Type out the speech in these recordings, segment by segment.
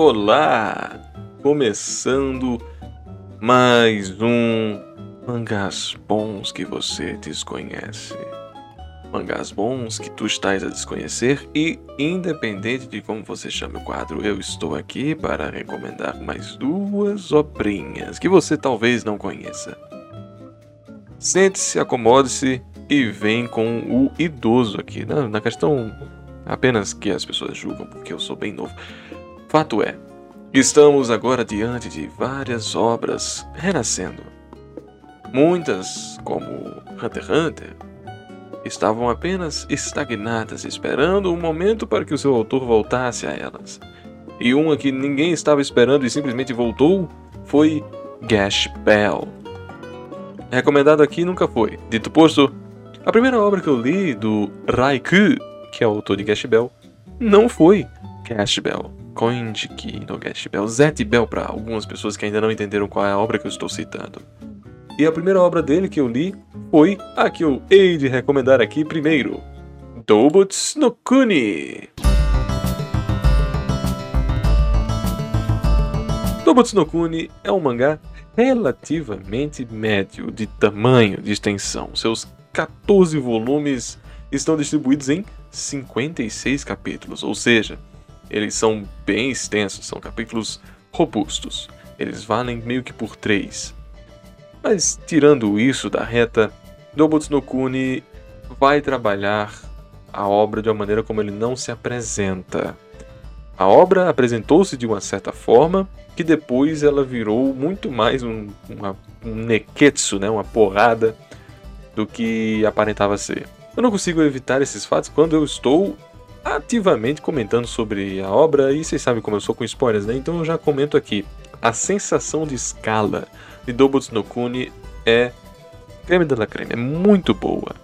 Olá! Começando mais um Mangás Bons que você desconhece. Mangás bons que tu estás a desconhecer e, independente de como você chame o quadro, eu estou aqui para recomendar mais duas obrinhas que você talvez não conheça. Sente-se, acomode-se e vem com o idoso aqui. Na, na questão apenas que as pessoas julgam porque eu sou bem novo. Fato é, estamos agora diante de várias obras renascendo. Muitas, como Hunter x Hunter, estavam apenas estagnadas, esperando um momento para que o seu autor voltasse a elas. E uma que ninguém estava esperando e simplesmente voltou foi Gash Bell. Recomendado aqui nunca foi. Dito posto, a primeira obra que eu li do Raiku, que é o autor de Gash Bell, não foi Gash Bell. Koinjiki no Gash Bell, Zet Bell para algumas pessoas que ainda não entenderam qual é a obra que eu estou citando. E a primeira obra dele que eu li foi a que eu hei de recomendar aqui primeiro: Dobuts no Kuni. Dobuts no Kuni é um mangá relativamente médio de tamanho, de extensão. Seus 14 volumes estão distribuídos em 56 capítulos, ou seja, eles são bem extensos, são capítulos robustos. Eles valem meio que por 3. Mas tirando isso da reta, Dobutsu no Kuni vai trabalhar a obra de uma maneira como ele não se apresenta. A obra apresentou-se de uma certa forma, que depois ela virou muito mais um, uma, um neketsu, né? uma porrada, do que aparentava ser. Eu não consigo evitar esses fatos quando eu estou ativamente comentando sobre a obra, e vocês sabem como eu sou com spoilers, né? Então eu já comento aqui. A sensação de escala de Dobutsu no Kuni é creme de la creme, é muito boa.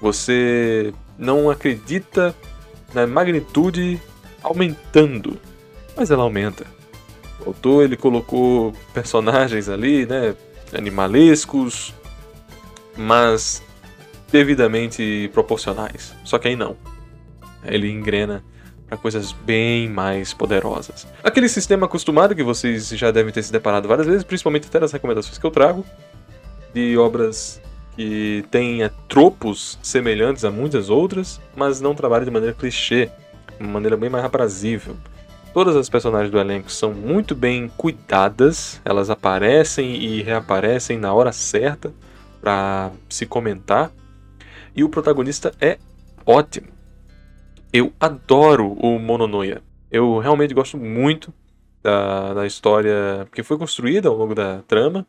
Você não acredita na magnitude aumentando, mas ela aumenta. O autor ele colocou personagens ali, né, animalescos, mas devidamente proporcionais. Só que aí não. Ele engrena para coisas bem mais poderosas. Aquele sistema acostumado que vocês já devem ter se deparado várias vezes, principalmente até nas recomendações que eu trago, de obras que têm tropos semelhantes a muitas outras, mas não trabalham de maneira clichê, de uma maneira bem mais aprazível. Todas as personagens do elenco são muito bem cuidadas, elas aparecem e reaparecem na hora certa para se comentar, e o protagonista é ótimo. Eu adoro o Mononoya. Eu realmente gosto muito da, da história que foi construída ao longo da trama.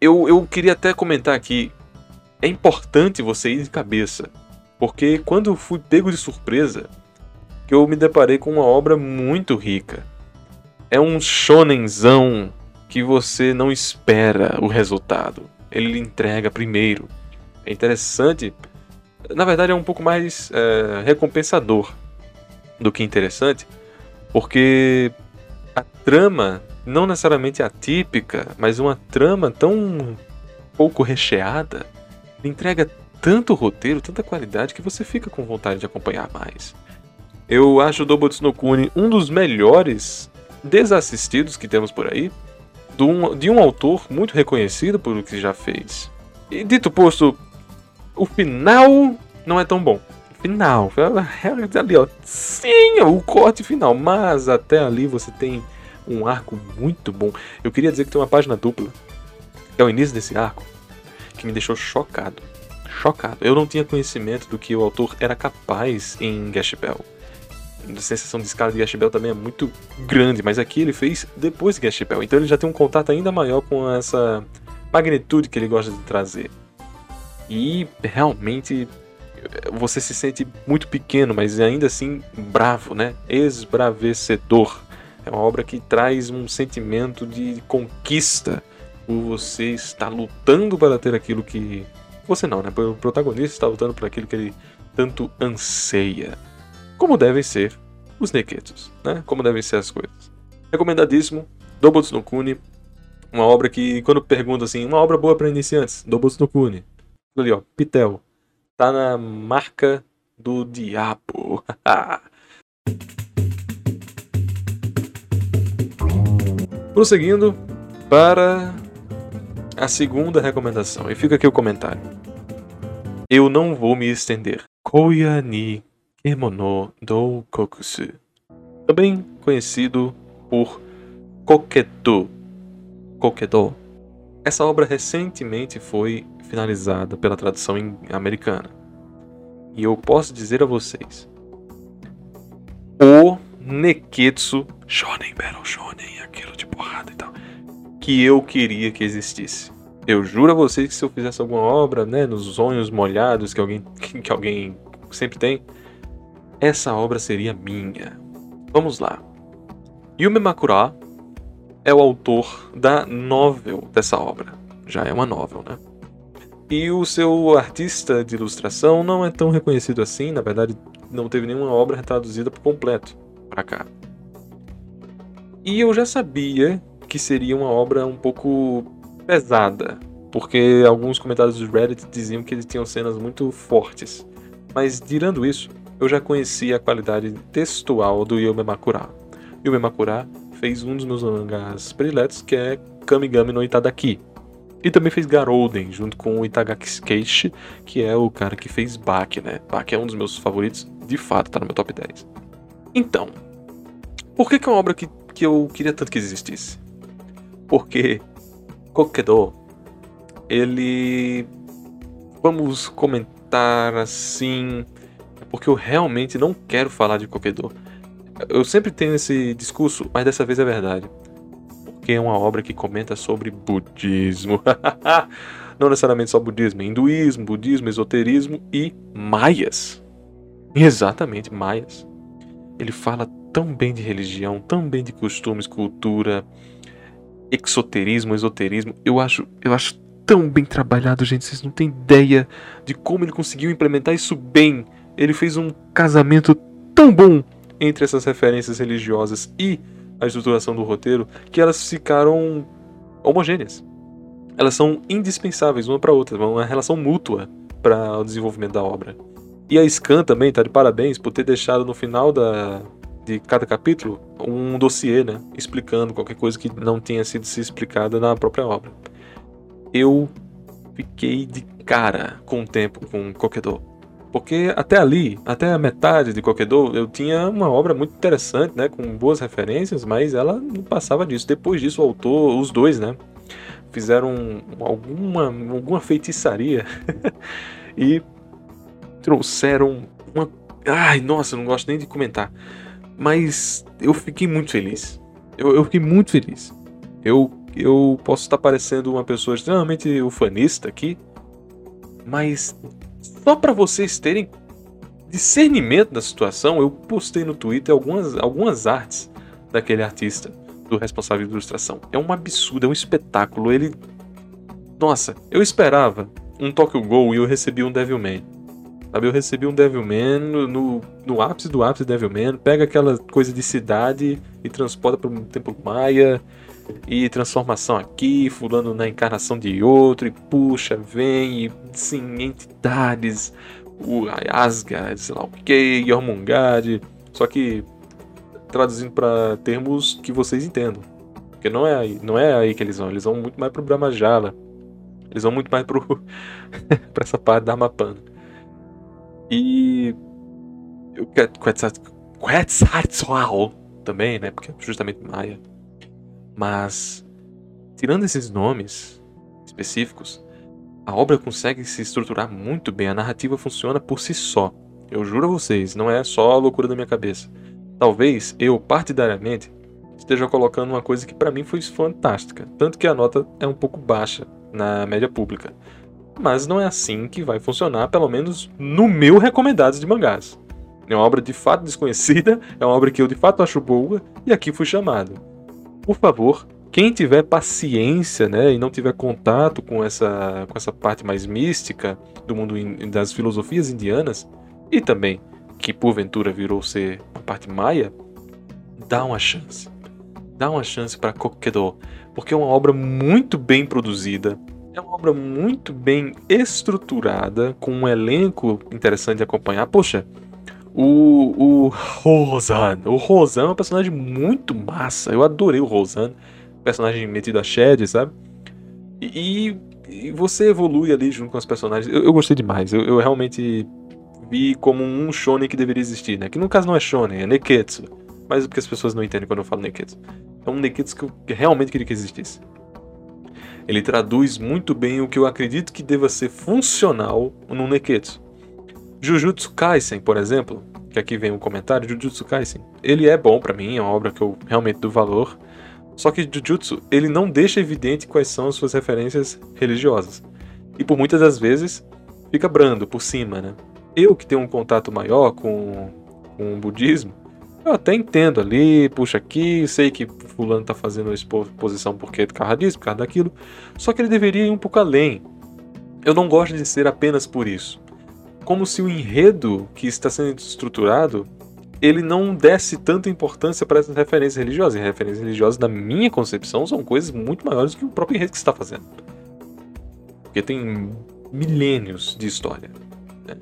Eu, eu queria até comentar aqui: é importante você ir de cabeça, porque quando eu fui pego de surpresa, que eu me deparei com uma obra muito rica. É um shonenzão que você não espera o resultado. Ele entrega primeiro. É interessante na verdade é um pouco mais é, recompensador do que interessante, porque a trama não necessariamente atípica, mas uma trama tão pouco recheada, entrega tanto roteiro, tanta qualidade que você fica com vontade de acompanhar mais. Eu acho o Dobutsu no Kuni um dos melhores desassistidos que temos por aí, de um, de um autor muito reconhecido por o que já fez. E dito posto, o final não é tão bom. Final, ali, ó. Sim, o corte final. Mas até ali você tem um arco muito bom. Eu queria dizer que tem uma página dupla, é o início desse arco, que me deixou chocado. Chocado. Eu não tinha conhecimento do que o autor era capaz em Gash Bell. A sensação de escala de Gash Bell também é muito grande, mas aqui ele fez depois de Gash Bell. Então ele já tem um contato ainda maior com essa magnitude que ele gosta de trazer. E realmente você se sente muito pequeno, mas ainda assim bravo, né? Esbravecedor. É uma obra que traz um sentimento de conquista por você estar lutando para ter aquilo que. Você não, né? O protagonista está lutando por aquilo que ele tanto anseia. Como devem ser os Neketsus, né? Como devem ser as coisas. Recomendadíssimo. Dobutsu no Kuni. Uma obra que, quando pergunto assim, uma obra boa para iniciantes, Dobutsu no Kuni ali, ó, Pitel. Tá na marca do diabo. Prosseguindo para a segunda recomendação, e fica aqui o comentário. Eu não vou me estender. Koya ni Kemono do Kokusu. Também conhecido por Kokedo. Kokedo. Essa obra recentemente foi finalizada pela tradução americana. E eu posso dizer a vocês: o Neketsu Shonen Battle Shonen, aquilo de porrada e tal, que eu queria que existisse. Eu juro a vocês que se eu fizesse alguma obra, né, nos sonhos molhados que alguém, que alguém sempre tem, essa obra seria minha. Vamos lá. Yume Makura é o autor da novel dessa obra. Já é uma novel, né? E o seu artista de ilustração não é tão reconhecido assim, na verdade, não teve nenhuma obra traduzida por completo para cá. E eu já sabia que seria uma obra um pouco pesada, porque alguns comentários do Reddit diziam que ele tinha cenas muito fortes. Mas tirando isso, eu já conhecia a qualidade textual do Yume Makura. Yume Makura fez um dos meus mangás prediletos, que é Kamigami no Itadaki. E também fez Garouden, junto com o Itagaki Keishi, que é o cara que fez Baki, né? Baki é um dos meus favoritos, de fato, tá no meu top 10. Então, por que, que é uma obra que, que eu queria tanto que existisse? Porque Kokedo, ele. Vamos comentar assim. Porque eu realmente não quero falar de Kokedo. Eu sempre tenho esse discurso, mas dessa vez é verdade. Porque é uma obra que comenta sobre budismo. não necessariamente só budismo, hinduísmo, budismo, esoterismo e maias. Exatamente, maias. Ele fala tão bem de religião, tão bem de costumes, cultura, exoterismo, esoterismo. Eu acho, eu acho tão bem trabalhado, gente. Vocês não têm ideia de como ele conseguiu implementar isso bem. Ele fez um casamento tão bom entre essas referências religiosas e a estruturação do roteiro que elas ficaram homogêneas. Elas são indispensáveis uma para outra, uma relação mútua para o desenvolvimento da obra. E a Scan também tá de parabéns por ter deixado no final da, de cada capítulo um dossiê, né, explicando qualquer coisa que não tenha sido se explicada na própria obra. Eu fiquei de cara com o tempo com Kokedo. Porque até ali, até a metade de Kokedo, eu tinha uma obra muito interessante, né, com boas referências, mas ela não passava disso. Depois disso, o autor, os dois, né, fizeram alguma, alguma feitiçaria e trouxeram uma. Ai, nossa, não gosto nem de comentar. Mas eu fiquei muito feliz. Eu, eu fiquei muito feliz. Eu, eu posso estar parecendo uma pessoa extremamente ufanista aqui, mas só para vocês terem discernimento da situação, eu postei no Twitter algumas, algumas artes daquele artista, do responsável de ilustração. É um absurdo, é um espetáculo. Ele. Nossa, eu esperava um Tokyo Ghoul e eu recebi um Devilman. Sabe, eu recebi um Devilman no, no, ápice do ápice do Devilman, pega aquela coisa de cidade e transporta para um templo maia, e transformação aqui, fulano na encarnação de outro, e puxa, vem, e sim, entidades, o Asgard, sei lá o que, Jormungand, só que traduzindo para termos que vocês entendam. Porque não é aí, não é aí que eles vão, eles vão muito mais pro Brahmajala. Eles vão muito mais pro para essa parte da Armapana. E o Quetzalcoatl também, né? Porque é justamente Maia. Mas tirando esses nomes específicos, a obra consegue se estruturar muito bem, a narrativa funciona por si só. Eu juro a vocês, não é só a loucura da minha cabeça. Talvez eu, partidariamente, esteja colocando uma coisa que para mim foi fantástica, tanto que a nota é um pouco baixa na média pública mas não é assim que vai funcionar, pelo menos no meu recomendados de mangás. É uma obra de fato desconhecida, é uma obra que eu de fato acho boa e aqui fui chamado. Por favor, quem tiver paciência, né, e não tiver contato com essa com essa parte mais mística do mundo das filosofias indianas e também que porventura virou ser a parte maia, dá uma chance. Dá uma chance para Kokedo, porque é uma obra muito bem produzida, é uma obra muito bem estruturada, com um elenco interessante de acompanhar. Poxa, o, o Rosan. O Rosan é um personagem muito massa. Eu adorei o Rosan. personagem metido a shed, sabe? E, e, você evolui ali junto com os personagens. Eu, eu gostei demais. Eu, eu, realmente vi como um shonen que deveria existir, né? Que no caso não é shonen, é neketsu. Mas é porque as pessoas não entendem quando eu falo neketsu. É um neketsu que eu realmente queria que existisse. Ele traduz muito bem o que eu acredito que deva ser funcional no neketsu. Jujutsu Kaisen, por exemplo, que aqui vem um comentário, Jujutsu Kaisen. Ele é bom para mim, é uma obra que eu realmente dou valor. Só que Jujutsu, ele não deixa evidente quais são as suas referências religiosas. E por muitas das vezes fica brando por cima, né? Eu que tenho um contato maior com, com o budismo, eu até entendo ali, puxa aqui, sei que fulano tá fazendo exposição porque é por causa disso, por causa daquilo. Só que ele deveria ir um pouco além. Eu não gosto de ser apenas por isso como se o enredo que está sendo estruturado ele não desse tanta importância para essas referências religiosas. E referências religiosas, na minha concepção, são coisas muito maiores do que o próprio enredo que está fazendo. Porque tem milênios de história. Né?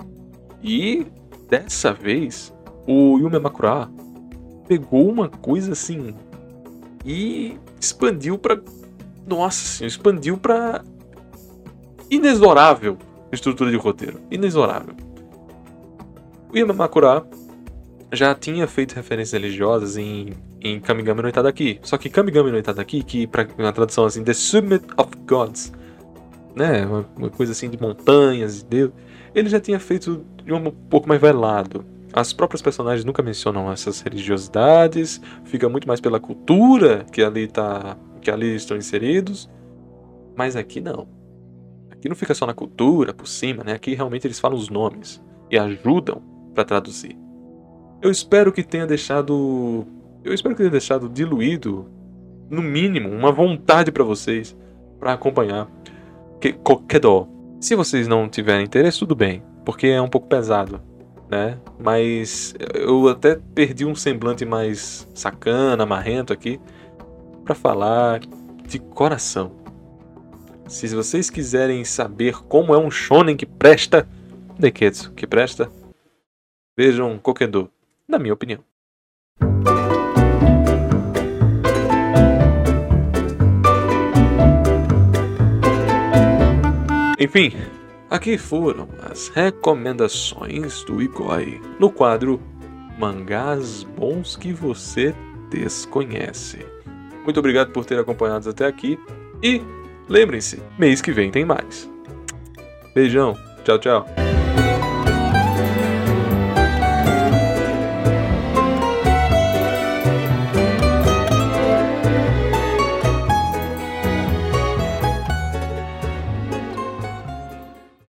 E dessa vez, o Yume Makura pegou uma coisa assim e expandiu para nossa, assim, expandiu para inexorável estrutura de roteiro. Inexorável. O Yamamakura já tinha feito referências religiosas em, em Kamigami no Itadaki. Só que Kamigami no Itadaki, que pra, na tradução assim, The Summit of Gods, né, uma, uma coisa assim de montanhas, de Deus, ele já tinha feito de um pouco mais velado. As próprias personagens nunca mencionam essas religiosidades, fica muito mais pela cultura que ali tá, que ali estão inseridos. Mas aqui não. Aqui não fica só na cultura, por cima, né? Aqui realmente eles falam os nomes e ajudam para traduzir. Eu espero que tenha deixado. Eu espero que tenha deixado diluído, no mínimo, uma vontade para vocês para acompanhar Kokedo. Se vocês não tiverem interesse, tudo bem, porque é um pouco pesado, né? Mas eu até perdi um semblante mais sacana, marrento aqui, para falar de coração. Se vocês quiserem saber como é um shonen que presta, Neketsu que presta, vejam Kokendo, na minha opinião. Enfim, aqui foram as recomendações do Igoi no quadro Mangás Bons que Você Desconhece. Muito obrigado por ter acompanhado até aqui e Lembrem-se, mês que vem tem mais. Beijão, tchau, tchau.